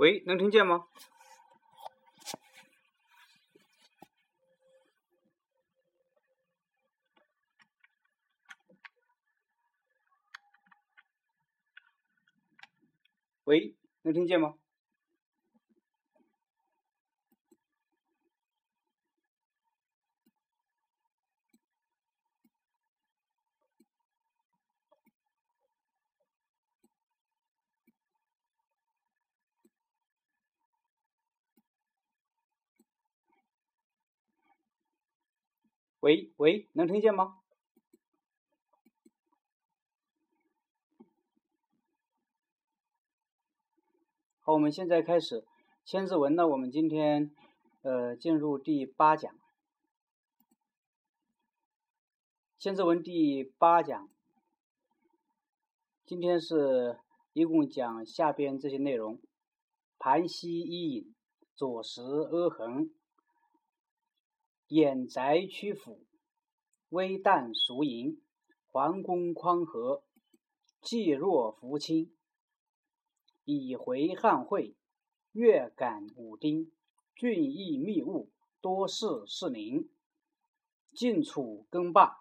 喂，能听见吗？喂，能听见吗？喂喂，能听见吗？好，我们现在开始《千字文》呢。我们今天呃进入第八讲，《千字文》第八讲，今天是一共讲下边这些内容：盘膝一引，左实阿衡。掩宅曲阜，微旦熟盈，桓公匡和，济若扶倾。以回汉会，月感武丁，俊逸密物，多事事宁。晋楚更霸，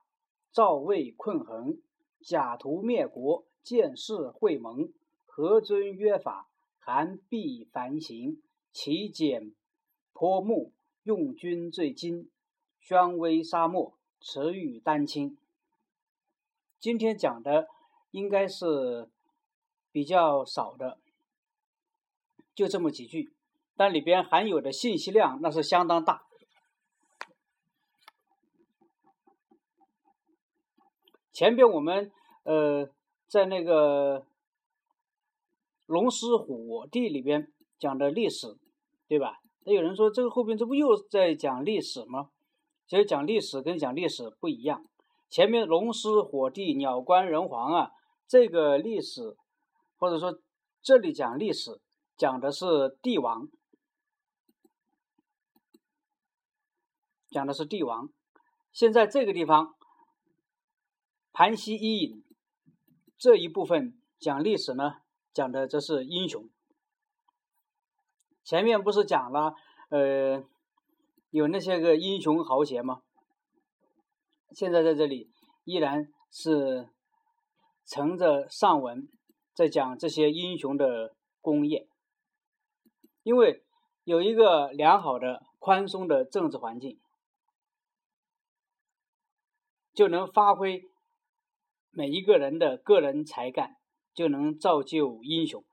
赵魏困衡，假途灭国，见势会盟，何尊约法，韩必繁行，其简颇木，用军最精。宣威沙漠，持玉丹青。今天讲的应该是比较少的，就这么几句，但里边含有的信息量那是相当大。前边我们呃在那个龙狮虎地里边讲的历史，对吧？那有人说这个后边这不又在讲历史吗？其实讲历史跟讲历史不一样，前面龙狮火帝鸟官人皇啊，这个历史或者说这里讲历史讲的是帝王，讲的是帝王。现在这个地方盘膝一饮这一部分讲历史呢，讲的这是英雄。前面不是讲了呃。有那些个英雄豪杰吗？现在在这里依然是乘着上文在讲这些英雄的功业，因为有一个良好的、宽松的政治环境，就能发挥每一个人的个人才干，就能造就英雄。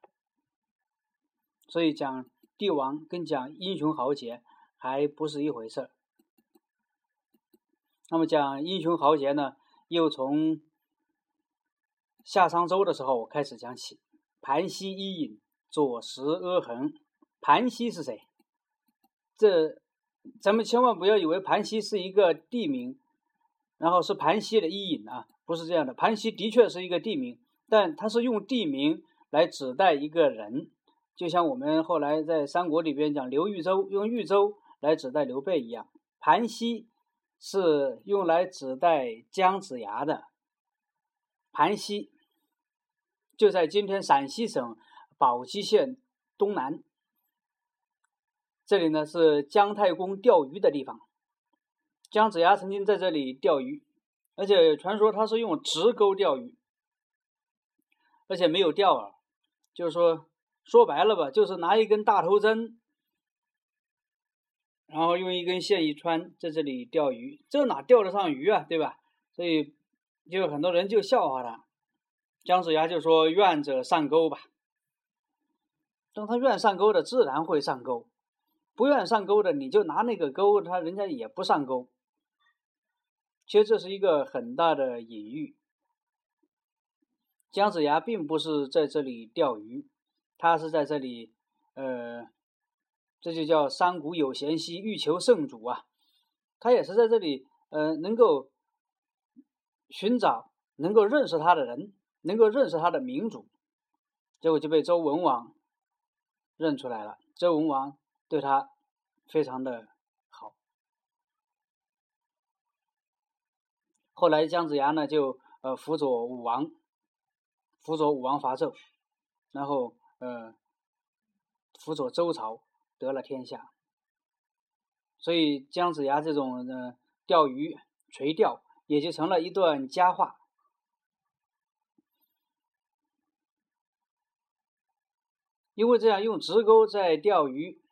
所以讲帝王跟讲英雄豪杰。还不是一回事儿。那么讲英雄豪杰呢，又从夏商周的时候开始讲起。盘膝伊尹，左石阿衡。盘膝是谁？这咱们千万不要以为盘膝是一个地名，然后是盘膝的伊尹啊，不是这样的。盘膝的确是一个地名，但它是用地名来指代一个人，就像我们后来在三国里边讲刘豫州，用豫州。来指代刘备一样，盘溪是用来指代姜子牙的。盘溪就在今天陕西省宝鸡县东南，这里呢是姜太公钓鱼的地方。姜子牙曾经在这里钓鱼，而且传说他是用直钩钓鱼，而且没有钓饵，就是说说白了吧，就是拿一根大头针。然后用一根线一穿，在这里钓鱼，这哪钓得上鱼啊，对吧？所以就很多人就笑话他。姜子牙就说：“愿者上钩吧。”等他愿上钩的，自然会上钩；不愿上钩的，你就拿那个钩，他人家也不上钩。其实这是一个很大的隐喻。姜子牙并不是在这里钓鱼，他是在这里，呃。这就叫山谷有贤兮，欲求圣主啊！他也是在这里，呃，能够寻找、能够认识他的人，能够认识他的民主，结果就被周文王认出来了。周文王对他非常的好。后来姜子牙呢，就呃辅佐武王，辅佐武王伐纣，然后呃。辅佐周朝得了天下。所以姜子牙这种呃钓鱼垂钓也就成了一段佳话。因为这样用直钩在钓鱼，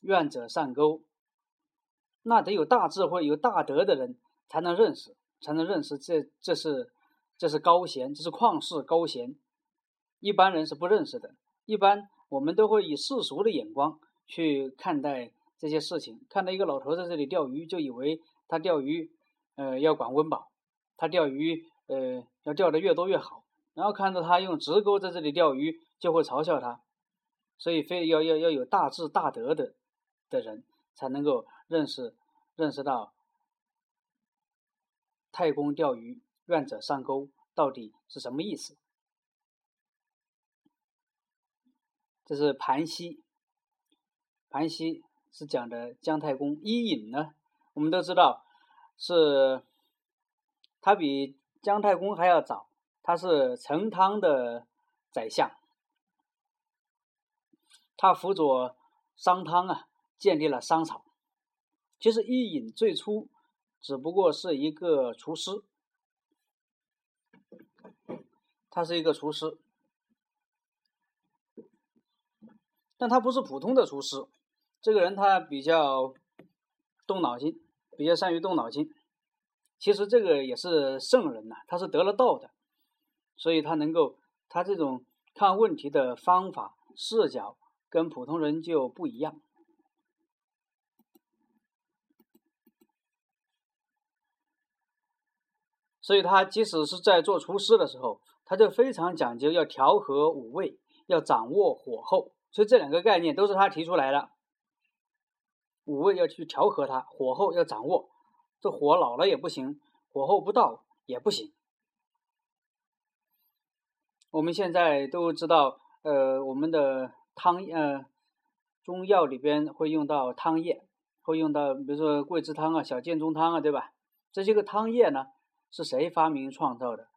愿者上钩，那得有大智慧、有大德的人才能认识，才能认识这这是这是高贤，这是旷世高贤，一般人是不认识的。一般我们都会以世俗的眼光去看待这些事情，看到一个老头在这里钓鱼，就以为他钓鱼，呃，要管温饱，他钓鱼，呃，要钓的越多越好。然后看到他用直钩在这里钓鱼，就会嘲笑他。所以，非要要要有大智大德的的人，才能够认识认识到太公钓鱼，愿者上钩到底是什么意思。这是盘溪，盘溪是讲的姜太公。伊尹呢，我们都知道是，他比姜太公还要早，他是成汤的宰相。他辅佐商汤啊，建立了商朝。其实伊尹最初只不过是一个厨师，他是一个厨师，但他不是普通的厨师。这个人他比较动脑筋，比较善于动脑筋。其实这个也是圣人呐，他是得了道的，所以他能够他这种看问题的方法视角。跟普通人就不一样，所以他即使是在做厨师的时候，他就非常讲究要调和五味，要掌握火候。所以这两个概念都是他提出来的。五味要去调和它，火候要掌握，这火老了也不行，火候不到也不行。我们现在都知道，呃，我们的。汤呃，中药里边会用到汤液，会用到比如说桂枝汤啊、小建中汤啊，对吧？这些个汤液呢，是谁发明创造的？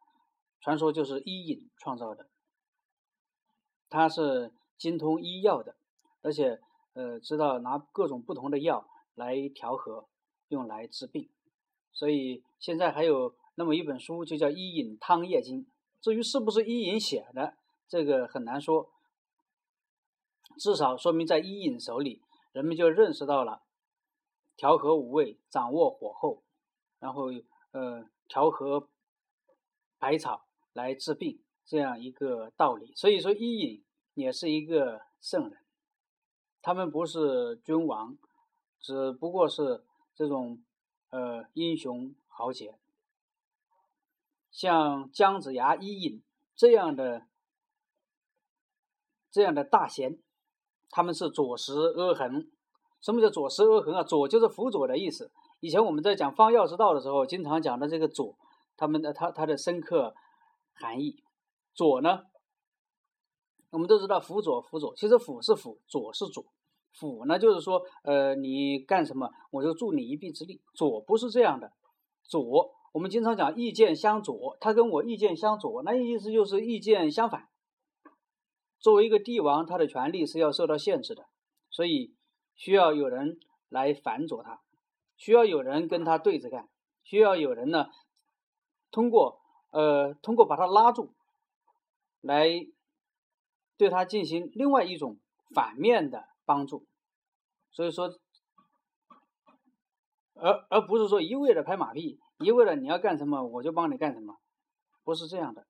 传说就是伊尹创造的。他是精通医药的，而且呃，知道拿各种不同的药来调和，用来治病。所以现在还有那么一本书，就叫《伊尹汤液经》。至于是不是伊尹写的，这个很难说。至少说明，在伊尹手里，人们就认识到了调和五味、掌握火候，然后呃调和百草来治病这样一个道理。所以说，伊尹也是一个圣人。他们不是君王，只不过是这种呃英雄豪杰，像姜子牙、伊尹这样的这样的大贤。他们是左食阿衡，什么叫左食阿衡啊？左就是辅佐的意思。以前我们在讲方药之道的时候，经常讲的这个左，他们的他他的深刻含义。左呢，我们都知道辅佐辅佐，其实辅是辅，佐是左。辅呢，就是说，呃，你干什么，我就助你一臂之力。左不是这样的，左我们经常讲意见相左，他跟我意见相左，那意思就是意见相反。作为一个帝王，他的权力是要受到限制的，所以需要有人来反佐他，需要有人跟他对着干，需要有人呢，通过呃通过把他拉住，来对他进行另外一种反面的帮助。所以说，而而不是说一味的拍马屁，一味的你要干什么我就帮你干什么，不是这样的。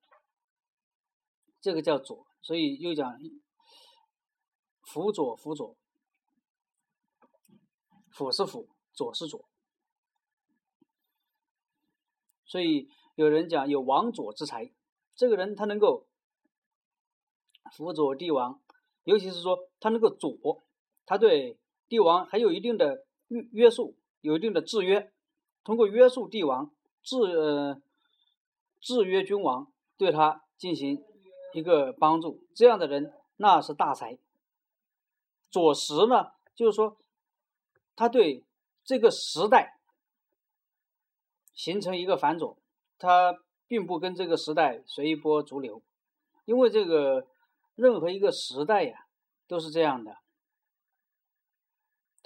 这个叫左。所以又讲辅佐辅佐，辅是辅，左是左。所以有人讲有王佐之才，这个人他能够辅佐帝王，尤其是说他能够左，他对帝王还有一定的约约束，有一定的制约，通过约束帝王，制呃制约君王，对他进行。一个帮助这样的人，那是大才。左石呢，就是说，他对这个时代形成一个反左，他并不跟这个时代随波逐流，因为这个任何一个时代呀，都是这样的，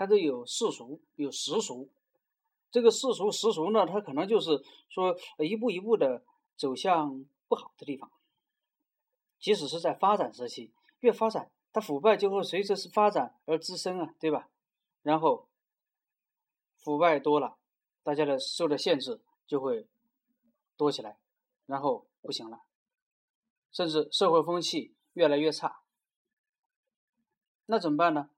它都有世俗，有实俗。这个世俗、实俗呢，它可能就是说一步一步的走向不好的地方。即使是在发展时期，越发展，它腐败就会随着是发展而滋生啊，对吧？然后腐败多了，大家的受的限制就会多起来，然后不行了，甚至社会风气越来越差。那怎么办呢？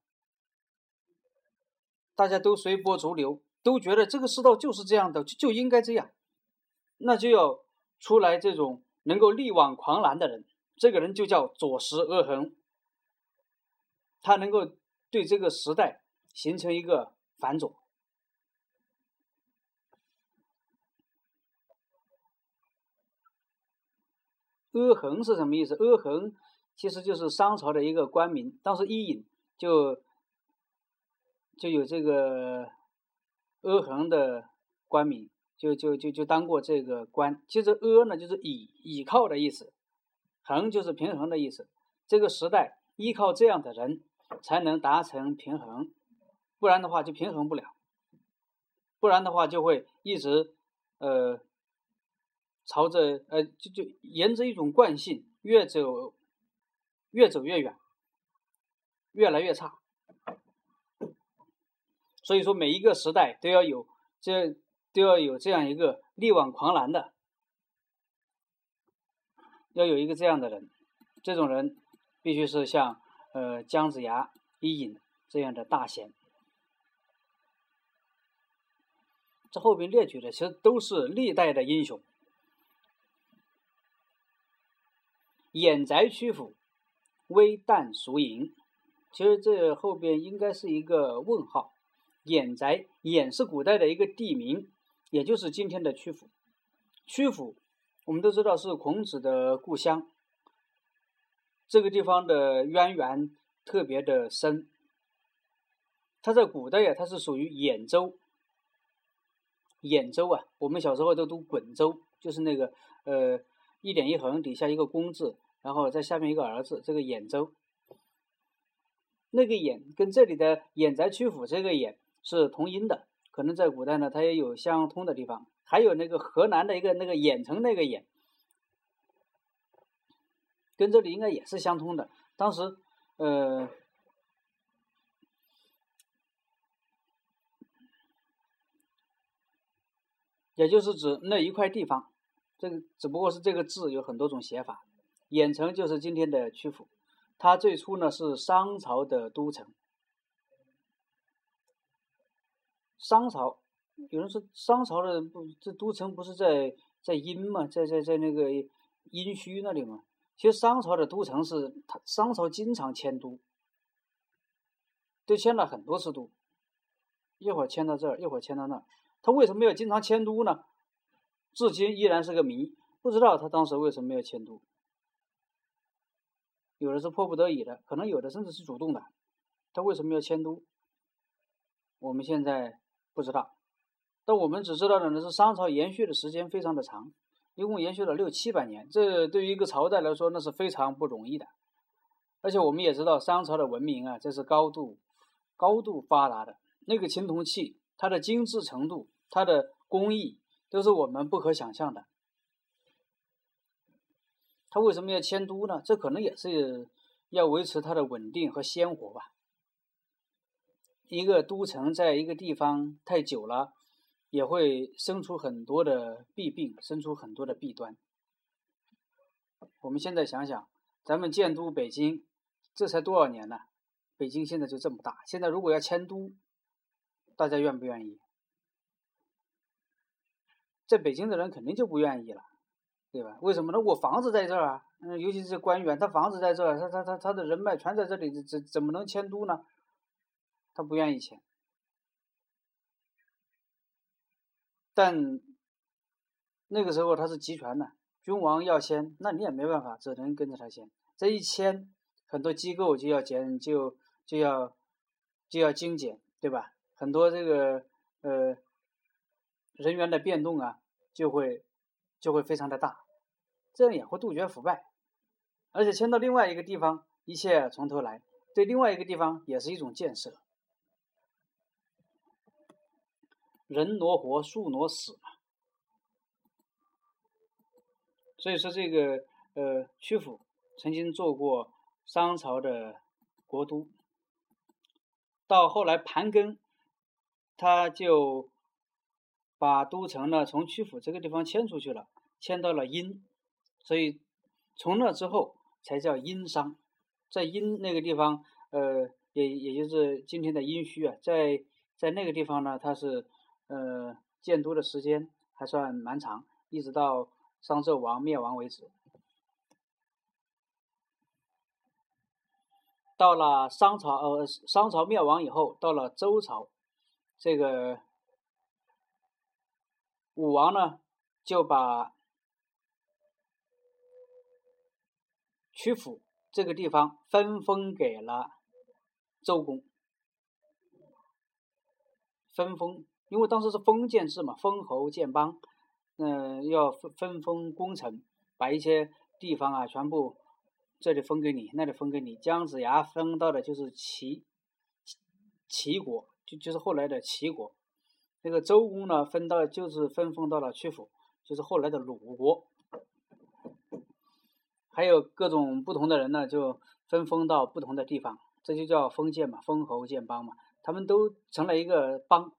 大家都随波逐流。都觉得这个世道就是这样的，就就应该这样，那就要出来这种能够力挽狂澜的人。这个人就叫左石阿衡，他能够对这个时代形成一个反左。阿衡是什么意思？阿衡其实就是商朝的一个官名，当时伊尹就就有这个。阿衡的官名就就就就当过这个官。其实阿呢就是倚倚靠的意思，衡就是平衡的意思。这个时代依靠这样的人才能达成平衡，不然的话就平衡不了。不然的话就会一直呃朝着呃就就沿着一种惯性越走越走越远，越来越差。所以说，每一个时代都要有这都要有这样一个力挽狂澜的，要有一个这样的人。这种人必须是像呃姜子牙、伊尹这样的大贤。这后边列举的其实都是历代的英雄。偃宅曲阜，微淡孰盈？其实这后边应该是一个问号。偃宅，偃是古代的一个地名，也就是今天的曲阜。曲阜，我们都知道是孔子的故乡。这个地方的渊源特别的深。它在古代呀，它是属于兖州。兖州啊，我们小时候都读滚州，就是那个呃一点一横底下一个公字，然后在下面一个儿字，这个兖州。那个兖跟这里的兖宅曲阜这个兖。是同音的，可能在古代呢，它也有相通的地方。还有那个河南的一个那个兖城那个兖，跟这里应该也是相通的。当时，呃，也就是指那一块地方。这个只不过是这个字有很多种写法。兖城就是今天的曲阜，它最初呢是商朝的都城。商朝，有人说商朝的不，这都城不是在在殷嘛，在在在那个殷墟那里嘛。其实商朝的都城是，他商朝经常迁都，都迁了很多次都，一会儿迁到这儿，一会儿迁到那儿。他为什么要经常迁都呢？至今依然是个谜，不知道他当时为什么要迁都。有的是迫不得已的，可能有的甚至是主动的。他为什么要迁都？我们现在。不知道，但我们只知道的呢是商朝延续的时间非常的长，一共延续了六七百年。这对于一个朝代来说，那是非常不容易的。而且我们也知道，商朝的文明啊，这是高度、高度发达的。那个青铜器，它的精致程度、它的工艺，都是我们不可想象的。他为什么要迁都呢？这可能也是要维持它的稳定和鲜活吧。一个都城在一个地方太久了，也会生出很多的弊病，生出很多的弊端。我们现在想想，咱们建都北京，这才多少年呢？北京现在就这么大，现在如果要迁都，大家愿不愿意？在北京的人肯定就不愿意了，对吧？为什么呢？我房子在这儿啊，嗯，尤其是官员，他房子在这儿，他他他他的人脉全在这里，怎怎么能迁都呢？他不愿意签，但那个时候他是集权的，君王要签，那你也没办法，只能跟着他签。这一签，很多机构就要减，就就要就要精简，对吧？很多这个呃人员的变动啊，就会就会非常的大，这样也会杜绝腐败，而且迁到另外一个地方，一切从头来，对另外一个地方也是一种建设。人挪活，树挪死嘛。所以说，这个呃，曲阜曾经做过商朝的国都，到后来盘庚，他就把都城呢从曲阜这个地方迁出去了，迁到了殷，所以从那之后才叫殷商，在殷那个地方，呃，也也就是今天的殷墟啊，在在那个地方呢，它是呃建都的时间还算蛮长，一直到。商纣王灭亡为止，到了商朝，呃，商朝灭亡以后，到了周朝，这个武王呢，就把曲阜这个地方分封给了周公，分封，因为当时是封建制嘛，封侯建邦。嗯，要分分封功臣，把一些地方啊，全部这里分给你，那里分给你。姜子牙分到的就是齐齐国，就就是后来的齐国。那个周公呢，分到就是分封到了曲阜，就是后来的鲁国。还有各种不同的人呢，就分封到不同的地方，这就叫封建嘛，封侯建邦嘛，他们都成了一个邦。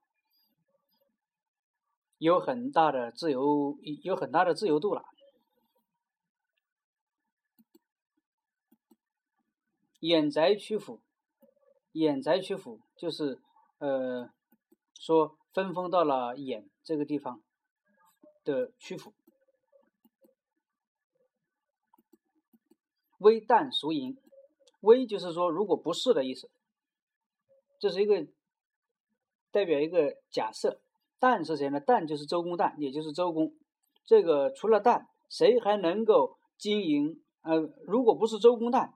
有很大的自由，有很大的自由度了。偃宅曲阜，偃宅曲阜就是呃，说分封到了偃这个地方的曲阜。微旦孰盈？微就是说如果不是的意思，这是一个代表一个假设。旦是谁呢？旦就是周公旦，也就是周公。这个除了旦，谁还能够经营？呃，如果不是周公旦，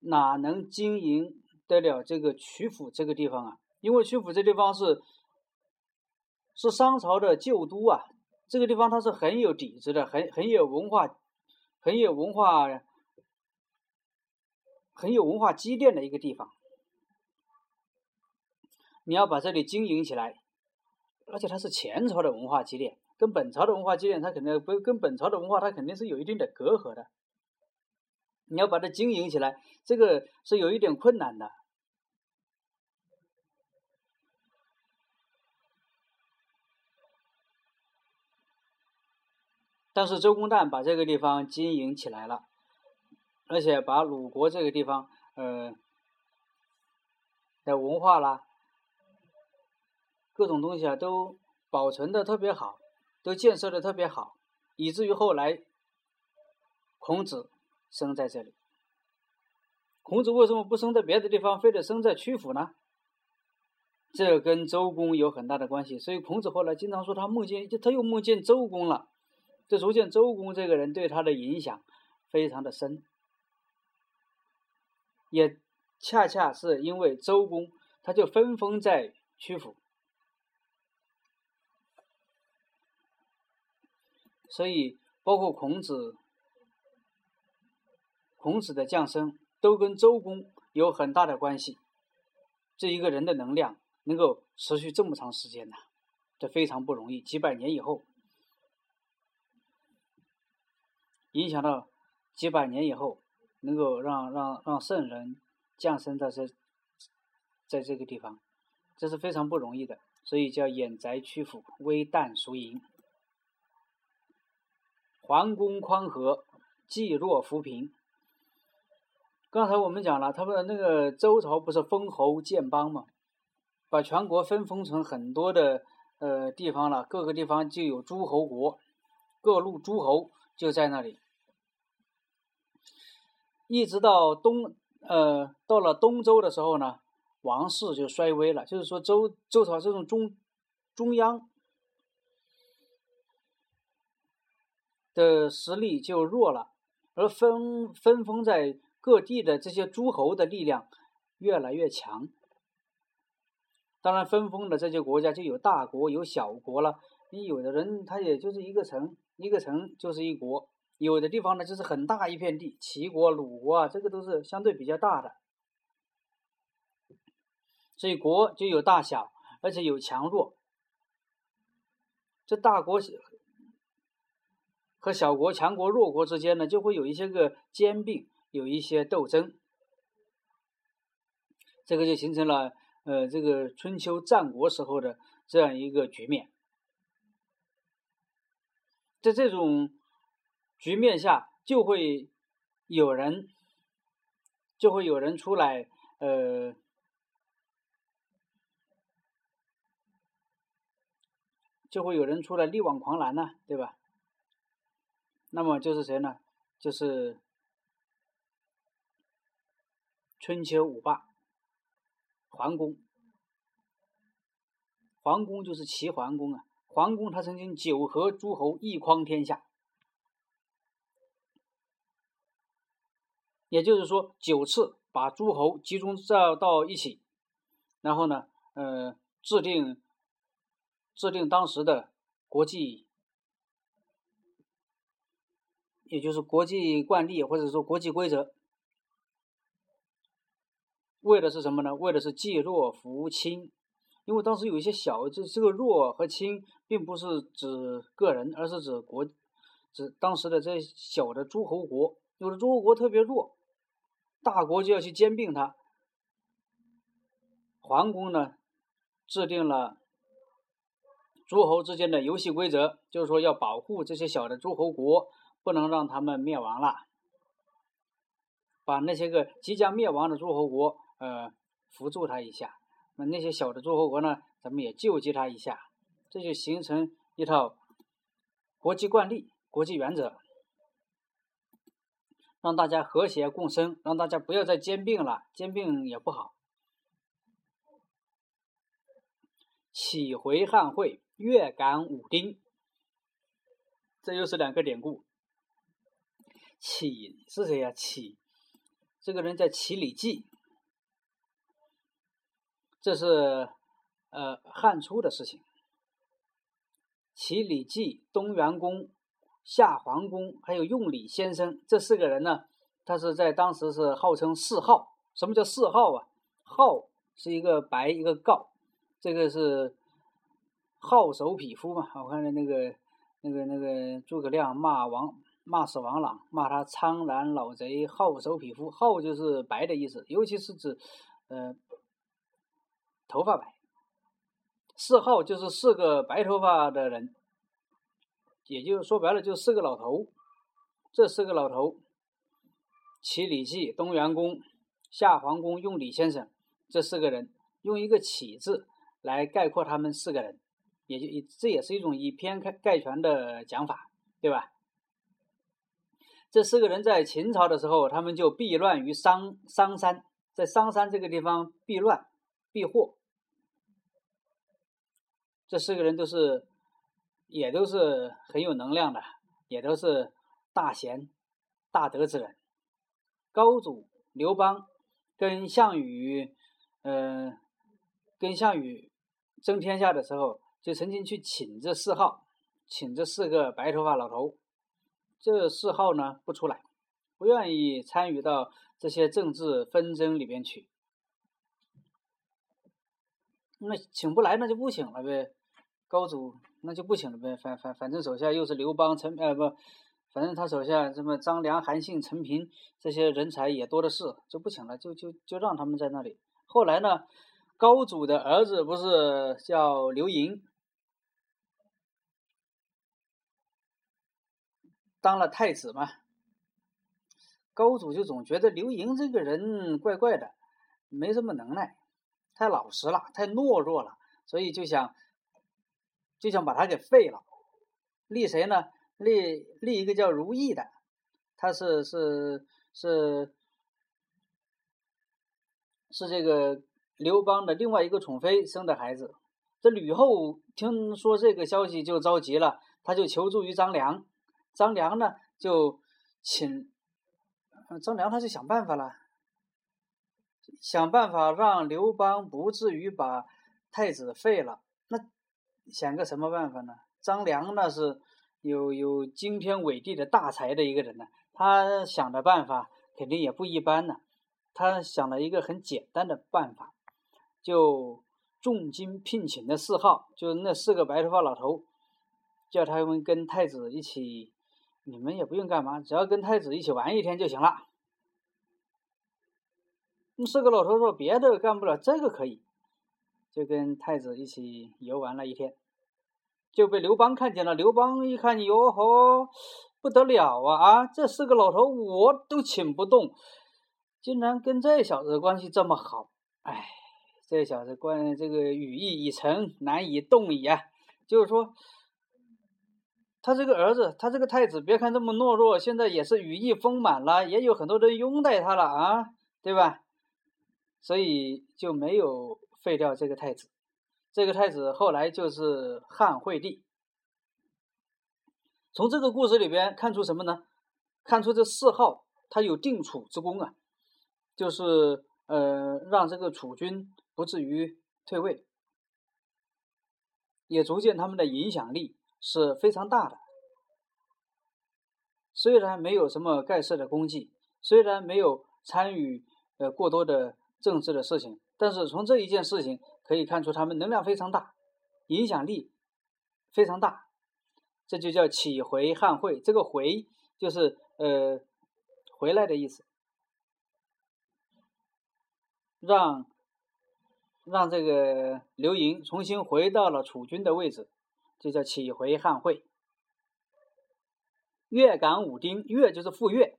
哪能经营得了这个曲阜这个地方啊？因为曲阜这地方是是商朝的旧都啊，这个地方它是很有底子的，很很有文化，很有文化，很有文化积淀的一个地方。你要把这里经营起来。而且它是前朝的文化积淀，跟本朝的文化积淀，它肯定不跟本朝的文化，它肯定是有一定的隔阂的。你要把它经营起来，这个是有一点困难的。但是周公旦把这个地方经营起来了，而且把鲁国这个地方，呃，的文化啦。各种东西啊，都保存的特别好，都建设的特别好，以至于后来孔子生在这里。孔子为什么不生在别的地方，非得生在曲阜呢？这跟周公有很大的关系。所以孔子后来经常说他梦见，他又梦见周公了。这足见周公这个人对他的影响非常的深。也恰恰是因为周公，他就分封在曲阜。所以，包括孔子，孔子的降生都跟周公有很大的关系。这一个人的能量能够持续这么长时间呢，这非常不容易。几百年以后，影响到几百年以后，能够让让让圣人降生在这，在这个地方，这是非常不容易的。所以叫掩宅屈阜，微旦孰盈。桓公宽和，济弱扶贫。刚才我们讲了，他们那个周朝不是封侯建邦嘛，把全国分封成很多的呃地方了，各个地方就有诸侯国，各路诸侯就在那里。一直到东呃到了东周的时候呢，王室就衰微了，就是说周周朝这种中中央。的实力就弱了，而分分封在各地的这些诸侯的力量越来越强。当然，分封的这些国家就有大国有小国了。你有的人他也就是一个城，一个城就是一国；有的地方呢就是很大一片地，齐国、鲁国啊，这个都是相对比较大的。所以国就有大小，而且有强弱。这大国和小国、强国、弱国之间呢，就会有一些个兼并，有一些斗争。这个就形成了呃，这个春秋战国时候的这样一个局面。在这种局面下，就会有人，就会有人出来，呃，就会有人出来力挽狂澜呢，对吧？那么就是谁呢？就是春秋五霸，桓公。桓公就是齐桓公啊。桓公他曾经九合诸侯，一匡天下，也就是说九次把诸侯集中到到一起，然后呢，呃，制定制定当时的国际，也就是国际惯例或者说国际规则，为的是什么呢？为的是济弱扶倾。因为当时有一些小，这这个弱和轻，并不是指个人，而是指国，指当时的这小的诸侯国。有的诸侯国特别弱，大国就要去兼并它。桓公呢，制定了诸侯之间的游戏规则，就是说要保护这些小的诸侯国，不能让他们灭亡了，把那些个即将灭亡的诸侯国，呃，扶助他一下。那那些小的诸侯国呢？咱们也救济他一下，这就形成一套国际惯例、国际原则，让大家和谐共生，让大家不要再兼并了，兼并也不好。启回汉会，月感武丁，这又是两个典故。启是谁呀？启这个人叫启礼记。这是呃汉初的事情。齐礼记、东元公、夏桓公，还有用礼先生这四个人呢，他是在当时是号称四号。什么叫四号啊？号是一个白一个告，这个是号手匹夫嘛。我看那个那个那个诸葛亮骂王骂死王朗，骂他苍然老贼，好手匹夫。好就是白的意思，尤其是指呃。头发白，四号就是四个白头发的人，也就是说白了，就四个老头。这四个老头，齐礼记、东元公、夏桓公、用礼先生，这四个人用一个“启”字来概括他们四个人，也就这也是一种以偏概全的讲法，对吧？这四个人在秦朝的时候，他们就避乱于商商山，在商山这个地方避乱避祸。这四个人都是，也都是很有能量的，也都是大贤大德之人。高祖刘邦跟项羽，嗯，跟项羽争天下的时候，就曾经去请这四号，请这四个白头发老头。这谥号呢不出来，不愿意参与到这些政治纷争里边去。那请不来，那就不请了呗。高祖那就不请了呗，反反反正手下又是刘邦、陈呃不，反正他手下什么张良、韩信、陈平这些人才也多的是，就不请了，就就就让他们在那里。后来呢，高祖的儿子不是叫刘盈，当了太子嘛。高祖就总觉得刘盈这个人怪怪的，没什么能耐，太老实了，太懦弱了，所以就想。就想把他给废了，立谁呢？立立一个叫如意的，他是是是是这个刘邦的另外一个宠妃生的孩子。这吕后听说这个消息就着急了，他就求助于张良。张良呢就请张良，他就想办法了，想办法让刘邦不至于把太子废了。那想个什么办法呢？张良那是有有惊天伟地的大才的一个人呢，他想的办法肯定也不一般呢。他想了一个很简单的办法，就重金聘请的四号，就是那四个白头发老头，叫他们跟太子一起，你们也不用干嘛，只要跟太子一起玩一天就行了。四个老头说：“别的干不了，这个可以。”就跟太子一起游玩了一天，就被刘邦看见了。刘邦一看，哟呵，不得了啊！啊，这四个老头我都请不动，竟然跟这小子关系这么好，哎，这小子关这个羽翼已成，难以动矣啊！就是说，他这个儿子，他这个太子，别看这么懦弱，现在也是羽翼丰满了，也有很多人拥戴他了啊，对吧？所以就没有。废掉这个太子，这个太子后来就是汉惠帝。从这个故事里边看出什么呢？看出这四号他有定楚之功啊，就是呃让这个楚军不至于退位，也足见他们的影响力是非常大的。虽然没有什么盖世的功绩，虽然没有参与呃过多的政治的事情。但是从这一件事情可以看出，他们能量非常大，影响力非常大，这就叫启回汉会。这个“回”就是呃回来的意思，让让这个刘盈重新回到了楚军的位置，就叫启回汉会。越感武丁，越就是傅越，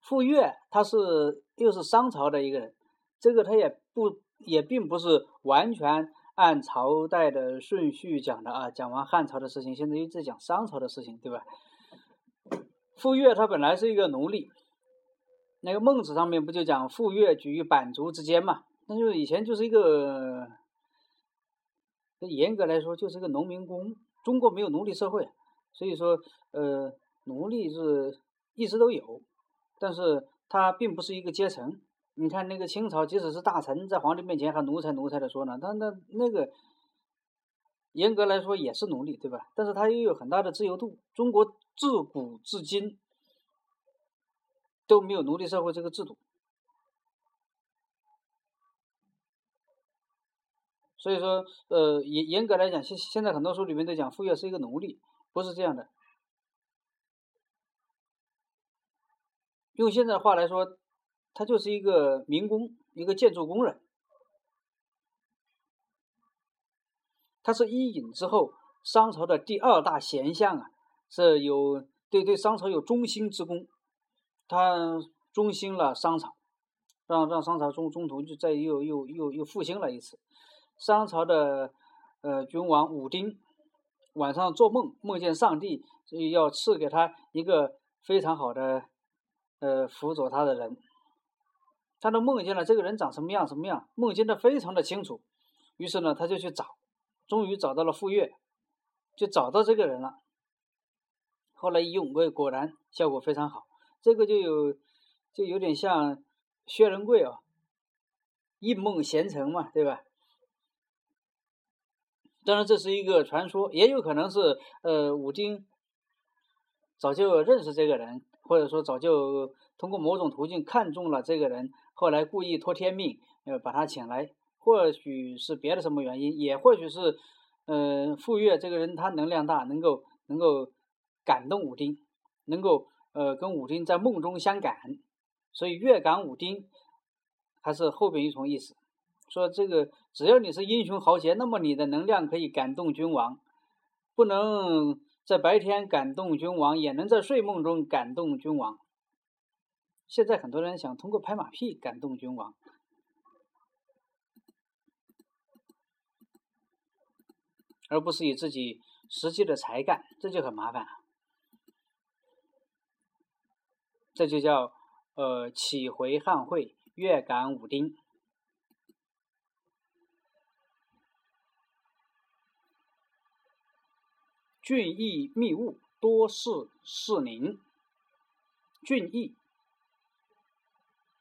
傅越他是又是商朝的一个人，这个他也不。也并不是完全按朝代的顺序讲的啊，讲完汉朝的事情，现在又在讲商朝的事情，对吧？傅越他本来是一个奴隶，那个孟子上面不就讲傅越举于板竹之间嘛？那就以前就是一个，严格来说就是个农民工。中国没有奴隶社会，所以说呃，奴隶是一直都有，但是它并不是一个阶层。你看那个清朝，即使是大臣，在皇帝面前还奴才奴才的说呢，他那那个严格来说也是奴隶，对吧？但是他又有很大的自由度。中国自古至今都没有奴隶社会这个制度，所以说，呃，严严格来讲，现现在很多书里面都讲傅说是一个奴隶，不是这样的。用现在话来说。他就是一个民工，一个建筑工人。他是伊尹之后商朝的第二大贤相啊，是有对对商朝有忠心之功。他忠心了商朝，让让商朝中中途就再又又又又复兴了一次。商朝的呃君王武丁晚上做梦，梦见上帝所以要赐给他一个非常好的呃辅佐他的人。他都梦见了这个人长什么样什么样，梦见的非常的清楚。于是呢，他就去找，终于找到了傅说，就找到这个人了。后来一用，果果然效果非常好。这个就有就有点像薛仁贵啊，应梦贤成嘛，对吧？当然这是一个传说，也有可能是呃武丁早就认识这个人，或者说早就通过某种途径看中了这个人。后来故意托天命，呃，把他请来，或许是别的什么原因，也或许是，呃，傅说这个人他能量大，能够能够感动武丁，能够呃跟武丁在梦中相感，所以越感武丁，还是后边一重意思，说这个只要你是英雄豪杰，那么你的能量可以感动君王，不能在白天感动君王，也能在睡梦中感动君王。现在很多人想通过拍马屁感动君王，而不是以自己实际的才干，这就很麻烦。这就叫呃起回汉会，越感武丁，俊逸密物，多事事宁，俊逸。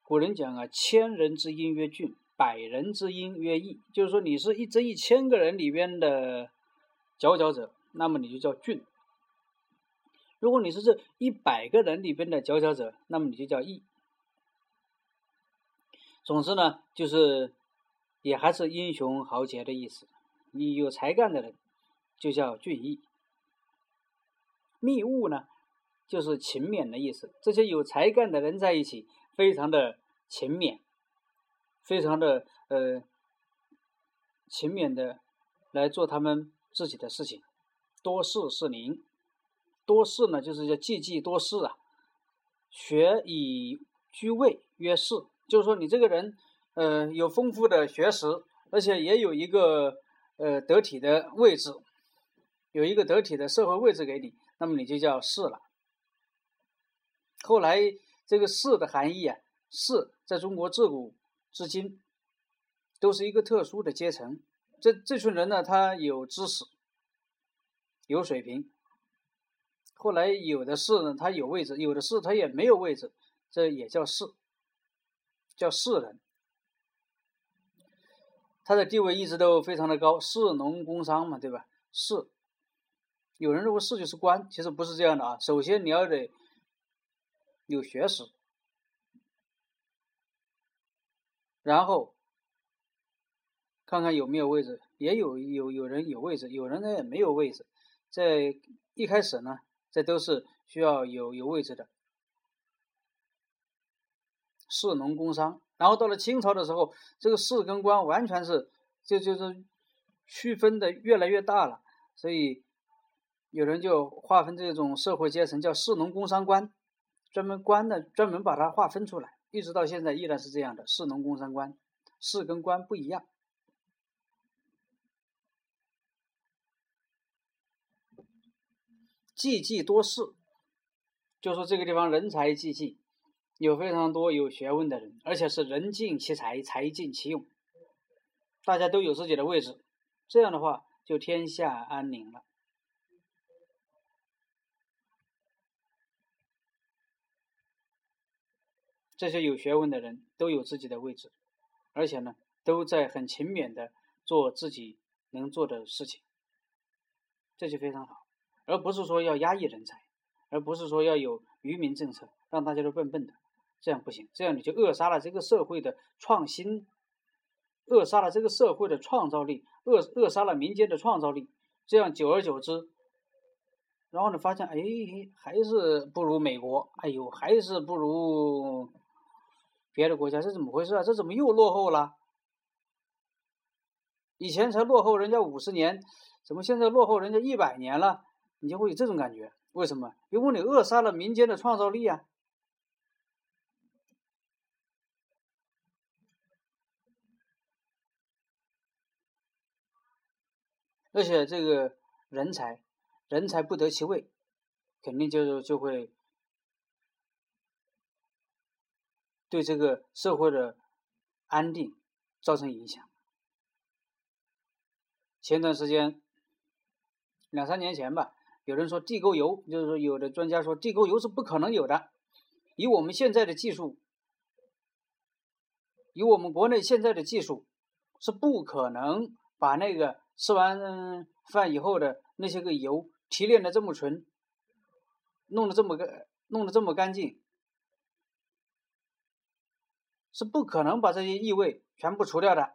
古人讲啊，千人之音曰俊，百人之音曰逸。就是说，你是一这一千个人里边的佼佼者，那么你就叫俊；如果你是这一百个人里边的佼佼者，那么你就叫异。总之呢，就是也还是英雄豪杰的意思。你有才干的人，就叫俊逸。密务呢，就是勤勉的意思。这些有才干的人在一起，非常的勤勉，非常的呃勤勉的来做他们自己的事情。多事是宁，多事呢，就是叫济济多事啊。学以居位曰士，就是说你这个人，呃，有丰富的学识，而且也有一个呃得体的位置，有一个得体的社会位置给你，那么你就叫士了。后来这个士的含义啊，士在中国自古至今都是一个特殊的阶层。这这群人呢，他有知识，有水平。后来有的士呢，他有位置；有的士他也没有位置，这也叫士，叫士人。他的地位一直都非常的高，士农工商嘛，对吧？士，有人认为士就是官，其实不是这样的啊。首先你要得有学识，然后看看有没有位置，也有有有人有位置，有人呢也没有位置，在一开始呢。这都是需要有有位置的，士农工商。然后到了清朝的时候，这个士跟官完全是就就是区分的越来越大了。所以有人就划分这种社会阶层叫士农工商官，专门官的专门把它划分出来，一直到现在依然是这样的。士农工商官，士跟官不一样。济济多士，就说这个地方人才济济，有非常多有学问的人，而且是人尽其才，才尽其用，大家都有自己的位置，这样的话就天下安宁了。这些有学问的人都有自己的位置，而且呢，都在很勤勉的做自己能做的事情，这就非常好。而不是说要压抑人才，而不是说要有愚民政策，让大家都笨笨的，这样不行，这样你就扼杀了这个社会的创新，扼杀了这个社会的创造力，扼扼杀了民间的创造力，这样久而久之，然后你发现，哎，还是不如美国，哎呦，还是不如别的国家，这怎么回事啊？这怎么又落后了？以前才落后人家五十年，怎么现在落后人家一百年了？你就会有这种感觉，为什么？因为你扼杀了民间的创造力啊！而且这个人才，人才不得其位，肯定就就会对这个社会的安定造成影响。前段时间，两三年前吧。有人说地沟油，就是说有的专家说地沟油是不可能有的。以我们现在的技术，以我们国内现在的技术，是不可能把那个吃完饭以后的那些个油提炼的这么纯，弄得这么个弄得这么干净，是不可能把这些异味全部除掉的。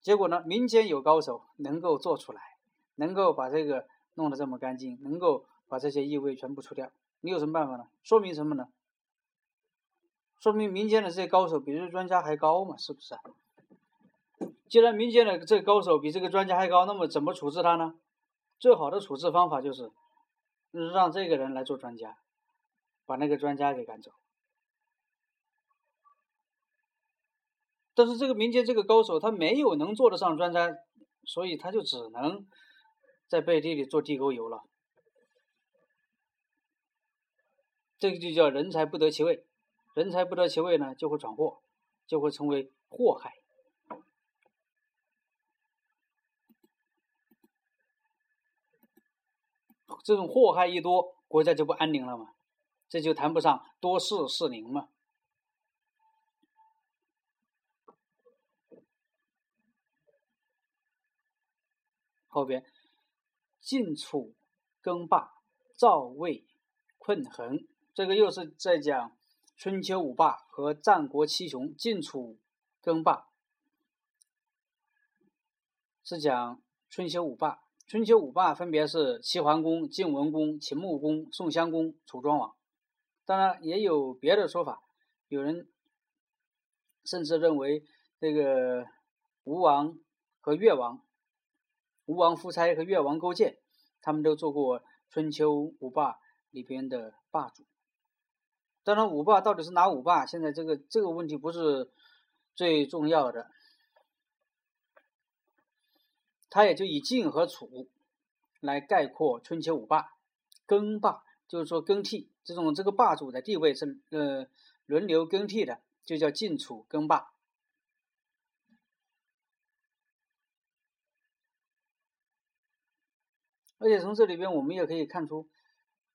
结果呢，民间有高手能够做出来。能够把这个弄得这么干净，能够把这些异味全部除掉，你有什么办法呢？说明什么呢？说明民间的这些高手比这专家还高嘛？是不是？既然民间的这个高手比这个专家还高，那么怎么处置他呢？最好的处置方法就是让这个人来做专家，把那个专家给赶走。但是这个民间这个高手他没有能做得上专家，所以他就只能。在背地里做地沟油了，这个就叫人才不得其位，人才不得其位呢，就会闯祸，就会成为祸害。这种祸害一多，国家就不安宁了嘛，这就谈不上多事是宁嘛。后边。晋楚更霸，赵魏困衡，这个又是在讲春秋五霸和战国七雄。晋楚更霸是讲春秋五霸。春秋五霸分别是齐桓公、晋文公、秦穆公、宋襄公、楚庄王。当然也有别的说法，有人甚至认为这个吴王和越王、吴王夫差和越王勾践，他们都做过春秋五霸里边的霸主。当然，五霸到底是哪五霸？现在这个这个问题不是最重要的。他也就以晋和楚来概括春秋五霸，更霸就是说更替这种这个霸主的地位是呃轮流更替的，就叫晋楚更霸。而且从这里边我们也可以看出，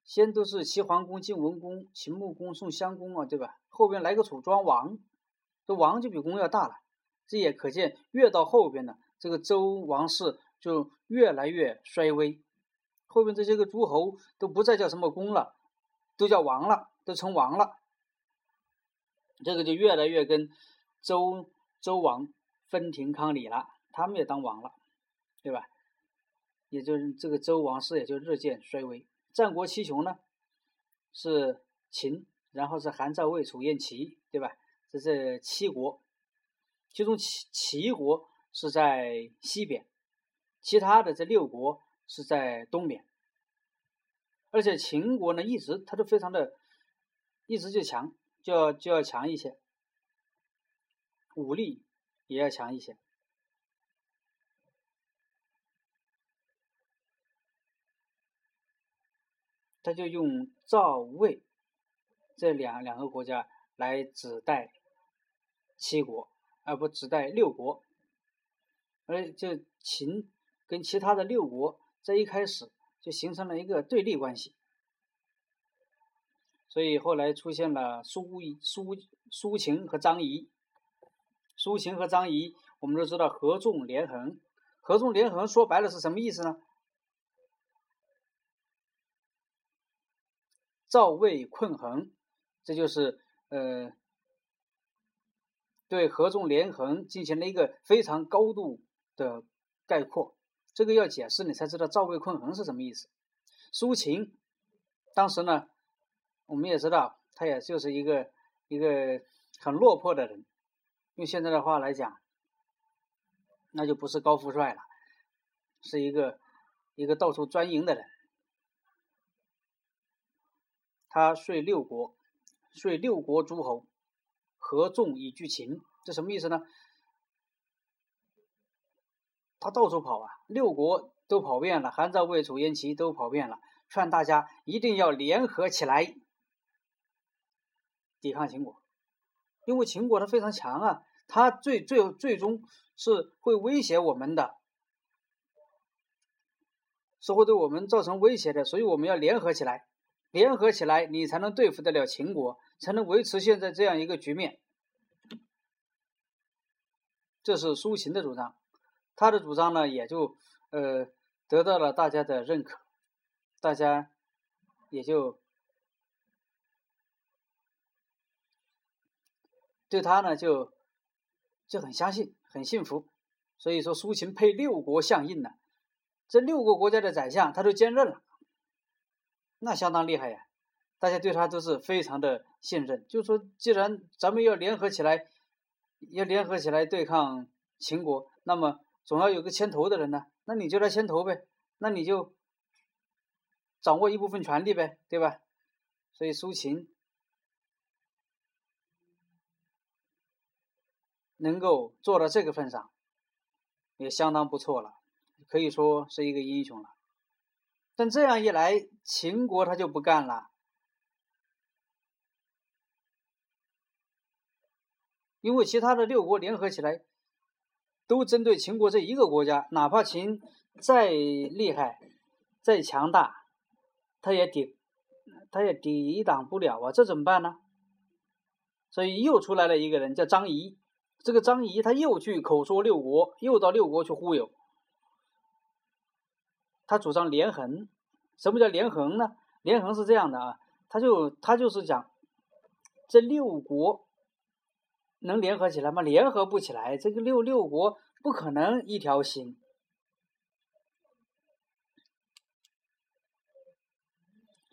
先都是齐桓公、晋文公、秦穆公、宋襄公啊，对吧？后边来个楚庄王，这王就比公要大了，这也可见越到后边呢。这个周王室就越来越衰微，后面这些个诸侯都不再叫什么公了，都叫王了，都成王了。这个就越来越跟周周王分庭抗礼了，他们也当王了，对吧？也就是这个周王室也就日渐衰微。战国七雄呢，是秦，然后是韩赵魏楚燕齐，对吧？这是七国，其中齐齐国。是在西边，其他的这六国是在东边，而且秦国呢一直它都非常的，一直就强，就要就要强一些，武力也要强一些，他就用赵魏这两两个国家来指代七国，而不指代六国。而就秦跟其他的六国在一开始就形成了一个对立关系，所以后来出现了苏苏苏秦和张仪。苏秦和张仪，我们都知道合纵连横。合纵连横说白了是什么意思呢？赵魏困衡，这就是呃对合纵连横进行了一个非常高度。的概括，这个要解释你才知道赵魏困衡是什么意思。苏秦当时呢，我们也知道他也就是一个一个很落魄的人，用现在的话来讲，那就不是高富帅了，是一个一个到处专营的人。他遂六国，遂六国诸侯合纵以拒秦，这什么意思呢？他到处跑啊，六国都跑遍了，韩赵魏楚燕齐都跑遍了，劝大家一定要联合起来抵抗秦国，因为秦国它非常强啊，它最最最终是会威胁我们的，是会对我们造成威胁的，所以我们要联合起来，联合起来，你才能对付得了秦国，才能维持现在这样一个局面。这是苏秦的主张。他的主张呢，也就呃得到了大家的认可，大家也就对他呢就就很相信，很信服。所以说，苏秦配六国相印呢，这六个国家的宰相他都兼任了，那相当厉害呀！大家对他都是非常的信任。就说，既然咱们要联合起来，要联合起来对抗秦国，那么。总要有个牵头的人呢，那你就来牵头呗，那你就掌握一部分权利呗，对吧？所以苏秦能够做到这个份上，也相当不错了，可以说是一个英雄了。但这样一来，秦国他就不干了，因为其他的六国联合起来。都针对秦国这一个国家，哪怕秦再厉害、再强大，他也抵，他也抵挡不了啊！这怎么办呢？所以又出来了一个人，叫张仪。这个张仪他又去口说六国，又到六国去忽悠。他主张连横。什么叫连横呢？连横是这样的啊，他就他就是讲这六国能联合起来吗？联合不起来，这个六六国不可能一条心。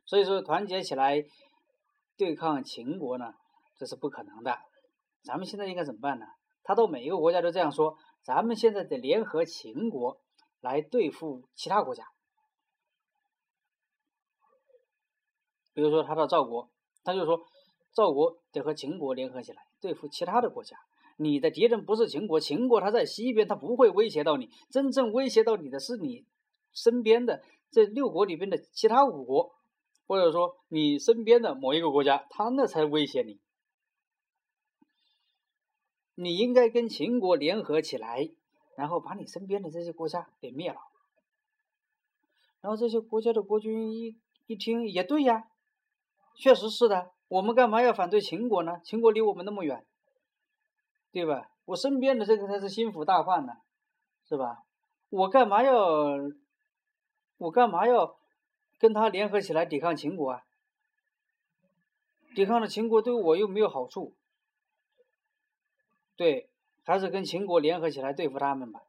所以说，团结起来对抗秦国呢，这是不可能的。咱们现在应该怎么办呢？他到每一个国家都这样说：咱们现在得联合秦国来对付其他国家。比如说，他到赵国，他就说赵国得和秦国联合起来对付其他的国家。你的敌人不是秦国，秦国他在西边，他不会威胁到你。真正威胁到你的是你身边的这六国里边的其他五国。或者说你身边的某一个国家，他那才威胁你。你应该跟秦国联合起来，然后把你身边的这些国家给灭了。然后这些国家的国君一一听，也对呀，确实是的。我们干嘛要反对秦国呢？秦国离我们那么远，对吧？我身边的这个才是心腹大患呢，是吧？我干嘛要？我干嘛要？跟他联合起来抵抗秦国啊！抵抗了秦国对我又没有好处，对，还是跟秦国联合起来对付他们吧。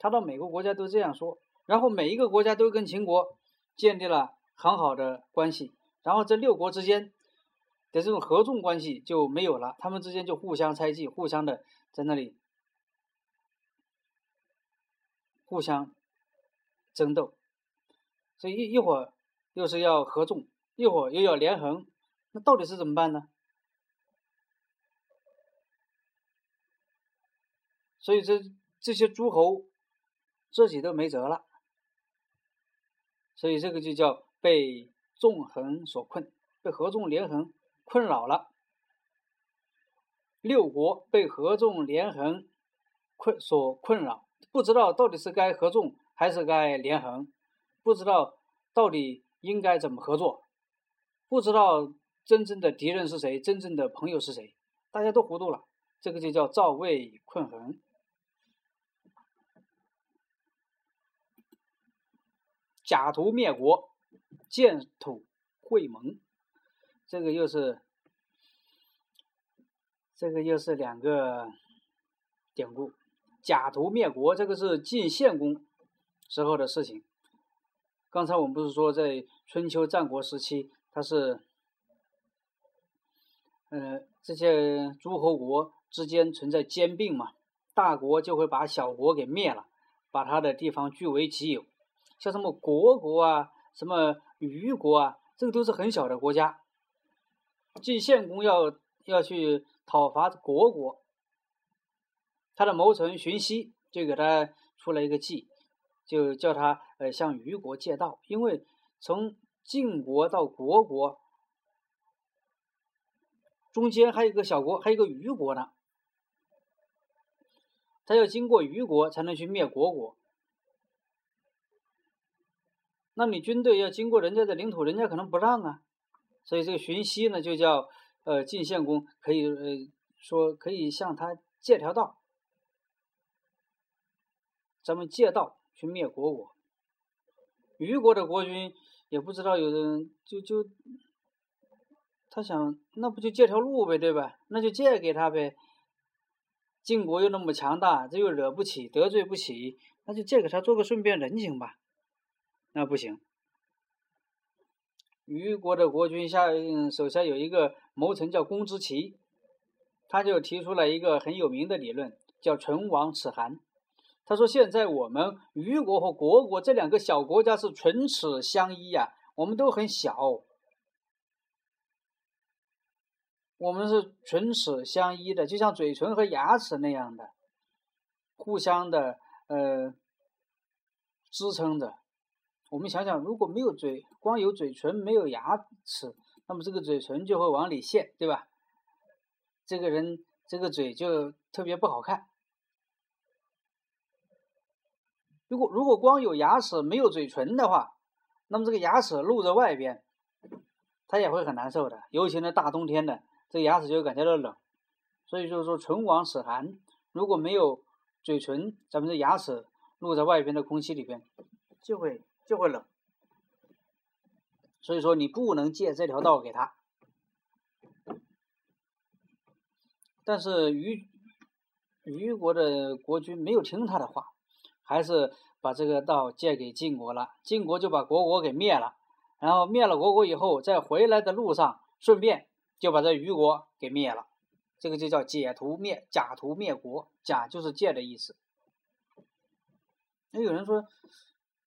他到每个国家都这样说，然后每一个国家都跟秦国建立了很好的关系，然后这六国之间的这种合纵关系就没有了，他们之间就互相猜忌，互相的在那里互相争斗。所以一一会儿又是要合纵，一会儿又要连横，那到底是怎么办呢？所以这这些诸侯自己都没辙了，所以这个就叫被纵横所困，被合纵连横困扰了。六国被合纵连横困所困扰，不知道到底是该合纵还是该连横。不知道到底应该怎么合作，不知道真正的敌人是谁，真正的朋友是谁，大家都糊涂了。这个就叫赵魏困衡，假途灭国，建土会盟。这个又是这个又是两个典故。假途灭国，这个是晋献公时候的事情。刚才我们不是说，在春秋战国时期，它是，呃，这些诸侯国之间存在兼并嘛？大国就会把小国给灭了，把他的地方据为己有。像什么虢国啊，什么虞国啊，这个都是很小的国家。晋献公要要去讨伐虢国，他的谋臣荀息就给他出了一个计。就叫他呃向虞国借道，因为从晋国到虢国中间还有一个小国，还有一个虞国呢。他要经过虞国才能去灭虢国。那你军队要经过人家的领土，人家可能不让啊。所以这个荀息呢，就叫呃晋献公可以呃说可以向他借条道，咱们借道。去灭虢国，虞国的国君也不知道有人就就，他想那不就借条路呗，对吧？那就借给他呗。晋国又那么强大，这又惹不起，得罪不起，那就借给他做个顺便人情吧。那不行。虞国的国君下手下有一个谋臣叫公之奇，他就提出了一个很有名的理论，叫“唇亡齿寒”。他说：“现在我们虞国和虢国这两个小国家是唇齿相依呀，我们都很小，我们是唇齿相依的，就像嘴唇和牙齿那样的，互相的呃支撑着。我们想想，如果没有嘴，光有嘴唇没有牙齿，那么这个嘴唇就会往里陷，对吧？这个人这个嘴就特别不好看。”如果如果光有牙齿没有嘴唇的话，那么这个牙齿露在外边，它也会很难受的。尤其那大冬天的，这个牙齿就感觉到冷。所以就是说，唇亡齿寒。如果没有嘴唇，咱们的牙齿露在外边的空气里边，就会就会冷。所以说，你不能借这条道给他。但是虞虞国的国君没有听他的话，还是把这个道借给晋国了。晋国就把国国给灭了，然后灭了国国以后，在回来的路上，顺便就把这虞国给灭了。这个就叫解图灭假图灭国，假就是借的意思。那有人说，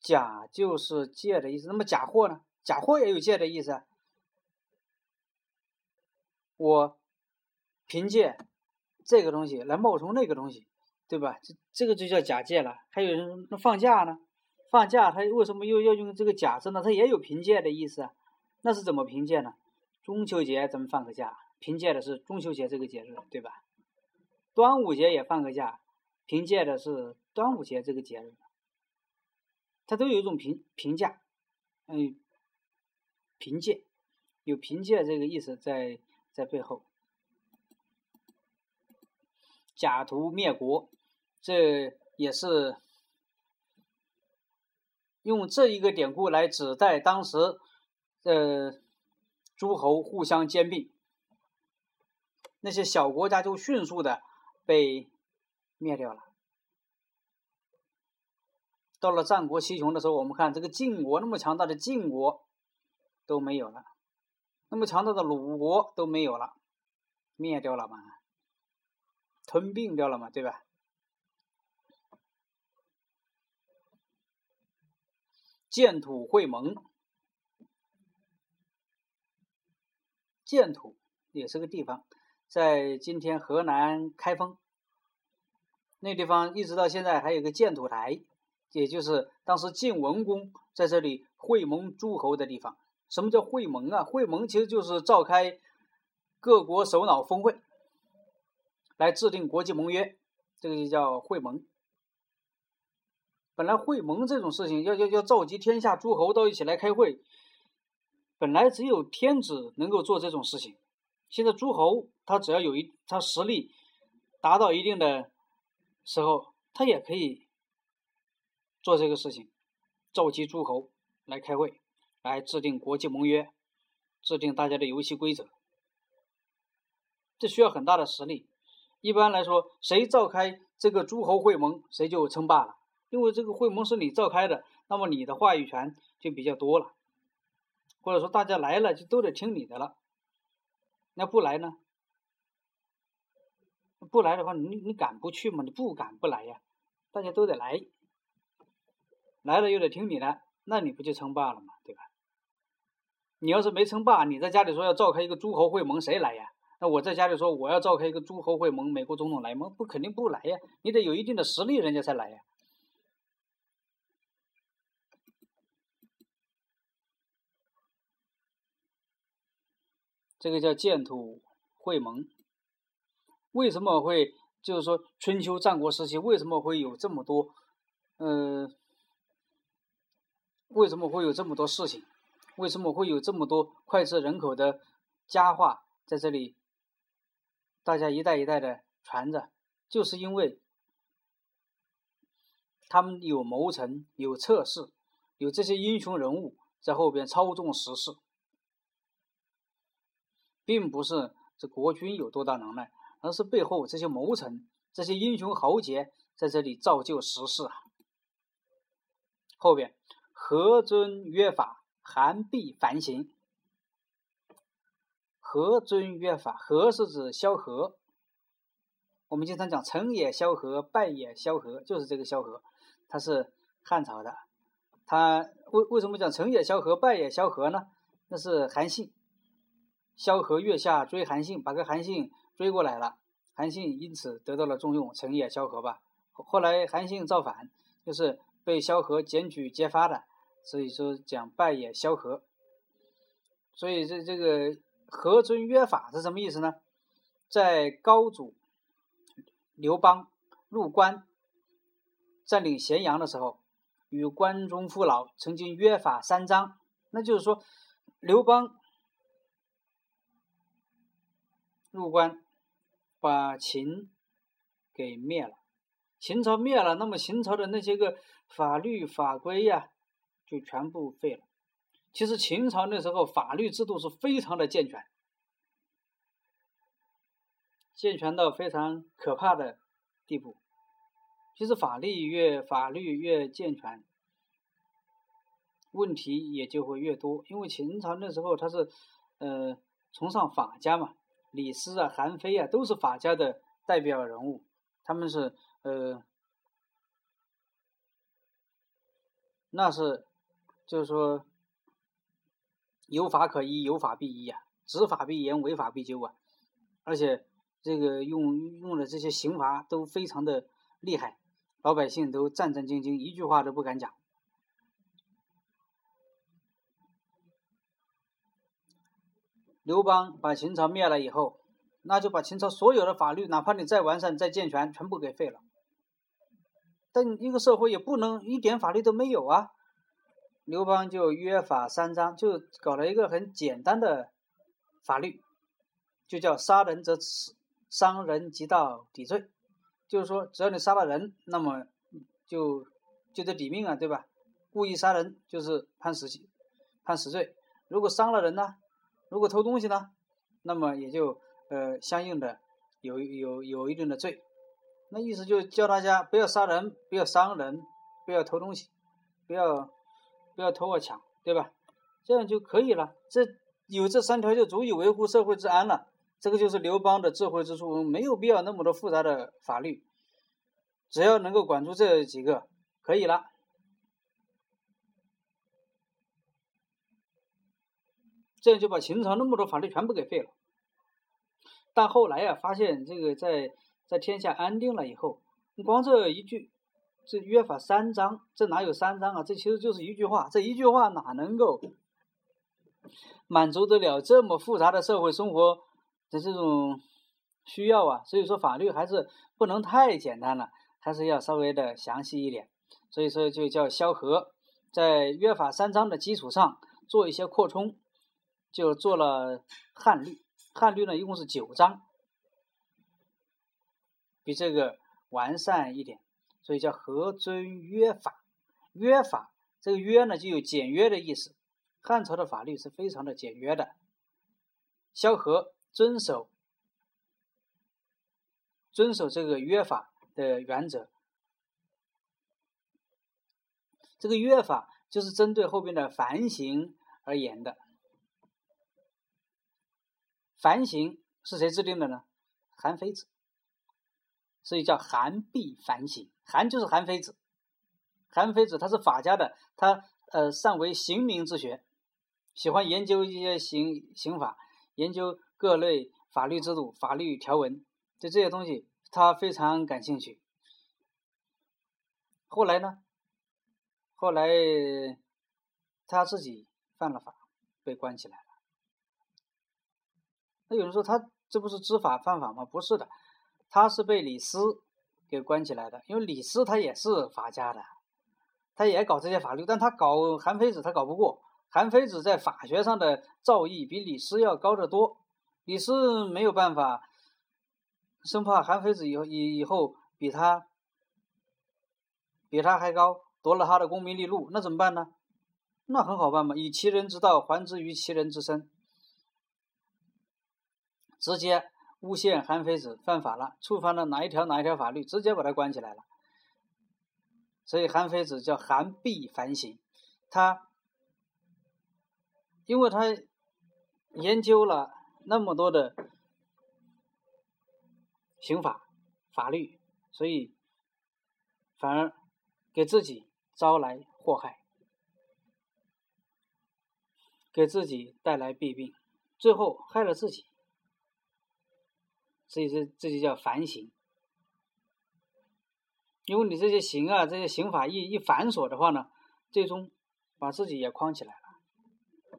假就是借的意思，那么假货呢？假货也有借的意思。我凭借这个东西来冒充那个东西，对吧？这这个就叫假借了。还有人那放假呢？放假他为什么又要用这个假字呢？他也有凭借的意思啊。那是怎么凭借呢？中秋节咱们放个假，凭借的是中秋节这个节日，对吧？端午节也放个假，凭借的是端午节这个节日。他都有一种评评价，嗯，凭借有凭借这个意思在在背后。假图灭国，这也是用这一个典故来指代当时呃诸侯互相兼并，那些小国家就迅速的被灭掉了。到了战国七雄的时候，我们看这个晋国那么强大的晋国都没有了，那么强大的鲁国都没有了，灭掉了嘛，吞并掉了嘛，对吧？建土会盟，建土也是个地方，在今天河南开封那地方，一直到现在还有个建土台。也就是当时晋文公在这里会盟诸侯的地方。什么叫会盟啊？会盟其实就是召开各国首脑峰会，来制定国际盟约，这个就叫会盟。本来会盟这种事情要要要召集天下诸侯到一起来开会，本来只有天子能够做这种事情。现在诸侯他只要有一他实力达到一定的时候，他也可以。做这个事情，召集诸侯来开会，来制定国际盟约，制定大家的游戏规则。这需要很大的实力。一般来说，谁召开这个诸侯会盟，谁就称霸了。因为这个会盟是你召开的，那么你的话语权就比较多了。或者说，大家来了就都得听你的了。那不来呢？不来的话，你你敢不去吗？你不敢不来呀？大家都得来。来了又得听你的，那你不就称霸了吗？对吧？你要是没称霸，你在家里说要召开一个诸侯会盟，谁来呀？那我在家里说我要召开一个诸侯会盟，美国总统来吗？不，肯定不来呀。你得有一定的实力，人家才来呀。这个叫建土会盟。为什么会就是说春秋战国时期为什么会有这么多？嗯。为什么会有这么多事情？为什么会有这么多脍炙人口的佳话在这里？大家一代一代的传着，就是因为他们有谋臣、有策士、有这些英雄人物在后边操纵时势，并不是这国君有多大能耐，而是背后这些谋臣、这些英雄豪杰在这里造就时势啊。后边。何尊约法，韩必反省。何尊约法，何是指萧何。我们经常讲“成也萧何，败也萧何”，就是这个萧何，他是汉朝的。他为为什么讲“成也萧何，败也萧何”呢？那是韩信，萧何月下追韩信，把个韩信追过来了，韩信因此得到了重用，成也萧何吧。后来韩信造反，就是被萧何检举揭发的。所以说讲败也萧何，所以这这个何尊约法是什么意思呢？在高祖刘邦入关占领咸阳的时候，与关中父老曾经约法三章，那就是说刘邦入关把秦给灭了，秦朝灭了，那么秦朝的那些个法律法规呀。就全部废了。其实秦朝那时候法律制度是非常的健全，健全到非常可怕的地步。其实法律越法律越健全，问题也就会越多。因为秦朝那时候他是，呃，崇尚法家嘛，李斯啊、韩非啊都是法家的代表人物，他们是呃，那是就是说有法可依，有法必依啊，执法必严，违法必究啊，而且这个用用的这些刑罚都非常的厉害。老百姓都战战兢兢，一句话都不敢讲。刘邦把秦朝灭了以后，那就把秦朝所有的法律，哪怕你再完善、再健全，全部给废了。但一个社会也不能一点法律都没有啊！刘邦就约法三章，就搞了一个很简单的法律，就叫“杀人者死，伤人即到抵罪”。就是说，只要你杀了人，那么就就得抵命啊，对吧？故意杀人就是判死刑，判死罪。如果伤了人呢？如果偷东西呢？那么也就呃相应的有有有一定的罪。那意思就教大家不要杀人，不要伤人，不要偷东西，不要不要偷啊抢，对吧？这样就可以了。这有这三条就足以维护社会治安了。这个就是刘邦的智慧之处，没有必要那么多复杂的法律，只要能够管住这几个，可以了。这样就把秦朝那么多法律全部给废了。但后来呀，发现这个在在天下安定了以后，光这一句，这约法三章，这哪有三章啊？这其实就是一句话，这一句话哪能够满足得了这么复杂的社会生活？的这种需要啊，所以说法律还是不能太简单了，还是要稍微的详细一点。所以说就叫萧何，在约法三章的基础上做一些扩充，就做了汉律。汉律呢一共是九章，比这个完善一点，所以叫何尊约法。约法这个约呢就有简约的意思，汉朝的法律是非常的简约的。萧何。遵守遵守这个约法的原则，这个约法就是针对后边的凡刑而言的。凡刑是谁制定的呢？韩非子，所以叫韩必反省。韩就是韩非子，韩非子他是法家的，他呃善为刑名之学，喜欢研究一些刑刑法，研究。各类法律制度、法律条文，对这些东西他非常感兴趣。后来呢？后来他自己犯了法，被关起来了。那有人说他这不是知法犯法吗？不是的，他是被李斯给关起来的。因为李斯他也是法家的，他也搞这些法律，但他搞韩非子他搞不过。韩非子在法学上的造诣比李斯要高得多。李斯没有办法，生怕韩非子以后以以后比他比他还高，夺了他的功名利禄，那怎么办呢？那很好办嘛，以其人之道还之于其人之身，直接诬陷韩非子犯法了，触犯了哪一条哪一条法律，直接把他关起来了。所以韩非子叫韩必反省，他因为他研究了。那么多的刑法法律，所以反而给自己招来祸害，给自己带来弊病，最后害了自己。所以这这就叫反省，因为你这些刑啊，这些刑法一一繁琐的话呢，最终把自己也框起来了。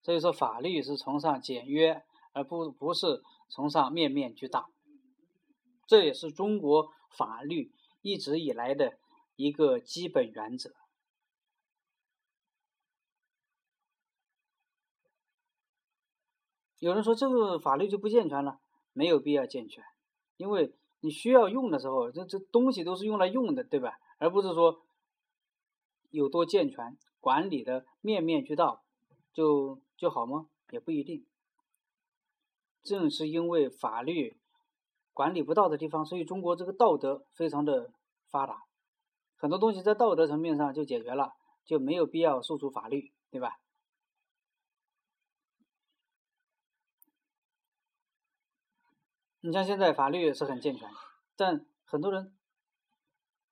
所以说，法律是崇尚简约，而不不是崇尚面面俱到。这也是中国法律一直以来的一个基本原则。有人说这个法律就不健全了，没有必要健全，因为你需要用的时候，这这东西都是用来用的，对吧？而不是说有多健全，管理的面面俱到，就。就好吗？也不一定。正是因为法律管理不到的地方，所以中国这个道德非常的发达，很多东西在道德层面上就解决了，就没有必要诉诸法律，对吧？你像现在法律是很健全，但很多人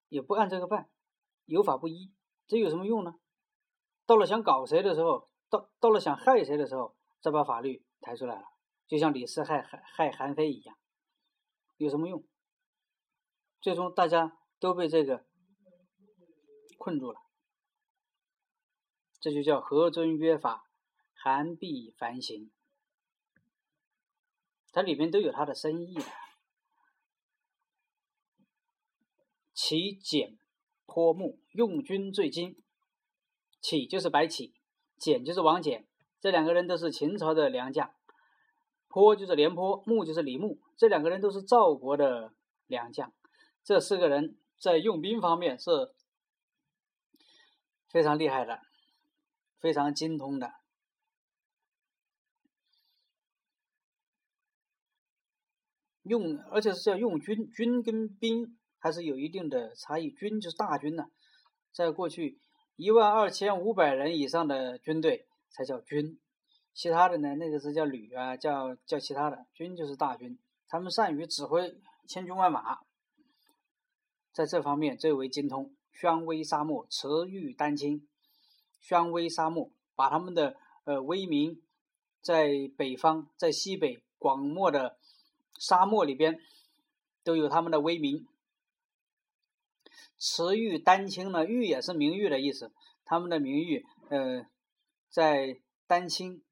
也不按这个办，有法不依，这有什么用呢？到了想搞谁的时候，到到了想害谁的时候，再把法律抬出来了，就像李斯害害害韩非一样，有什么用？最终大家都被这个困住了，这就叫何尊约法，韩必反省。它里面都有它的深意的。起简颇木，用军最精。起就是白起，简就是王翦，这两个人都是秦朝的良将。颇就是廉颇，木就是李牧，这两个人都是赵国的良将。这四个人在用兵方面是非常厉害的，非常精通的。用，而且是叫用军，军跟兵还是有一定的差异。军就是大军呢，在过去一万二千五百人以上的军队才叫军，其他的呢，那个是叫旅啊，叫叫其他的。军就是大军，他们善于指挥千军万马，在这方面最为精通。宣威沙漠，驰誉丹青。宣威沙漠，把他们的呃威名在北方，在西北广漠的。沙漠里边都有他们的威名。池玉丹青呢，玉也是名誉的意思。他们的名誉，呃，在丹青，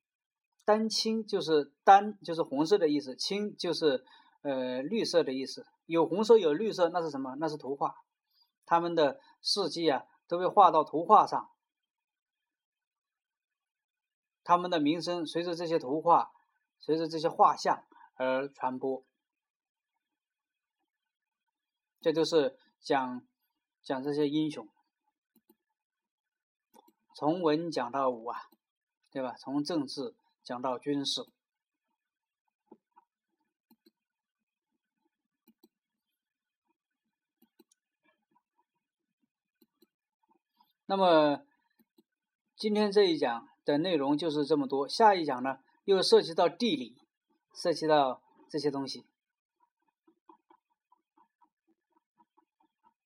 丹青就是丹就是红色的意思，青就是呃绿色的意思。有红色有绿色，那是什么？那是图画。他们的事迹啊，都被画到图画上。他们的名声随着这些图画，随着这些画像。而传播，这都是讲讲这些英雄，从文讲到武啊，对吧？从政治讲到军事。那么今天这一讲的内容就是这么多，下一讲呢又涉及到地理。涉及到这些东西，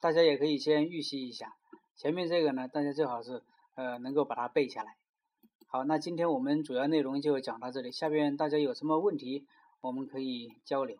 大家也可以先预习一下。前面这个呢，大家最好是呃能够把它背下来。好，那今天我们主要内容就讲到这里。下边大家有什么问题，我们可以交流。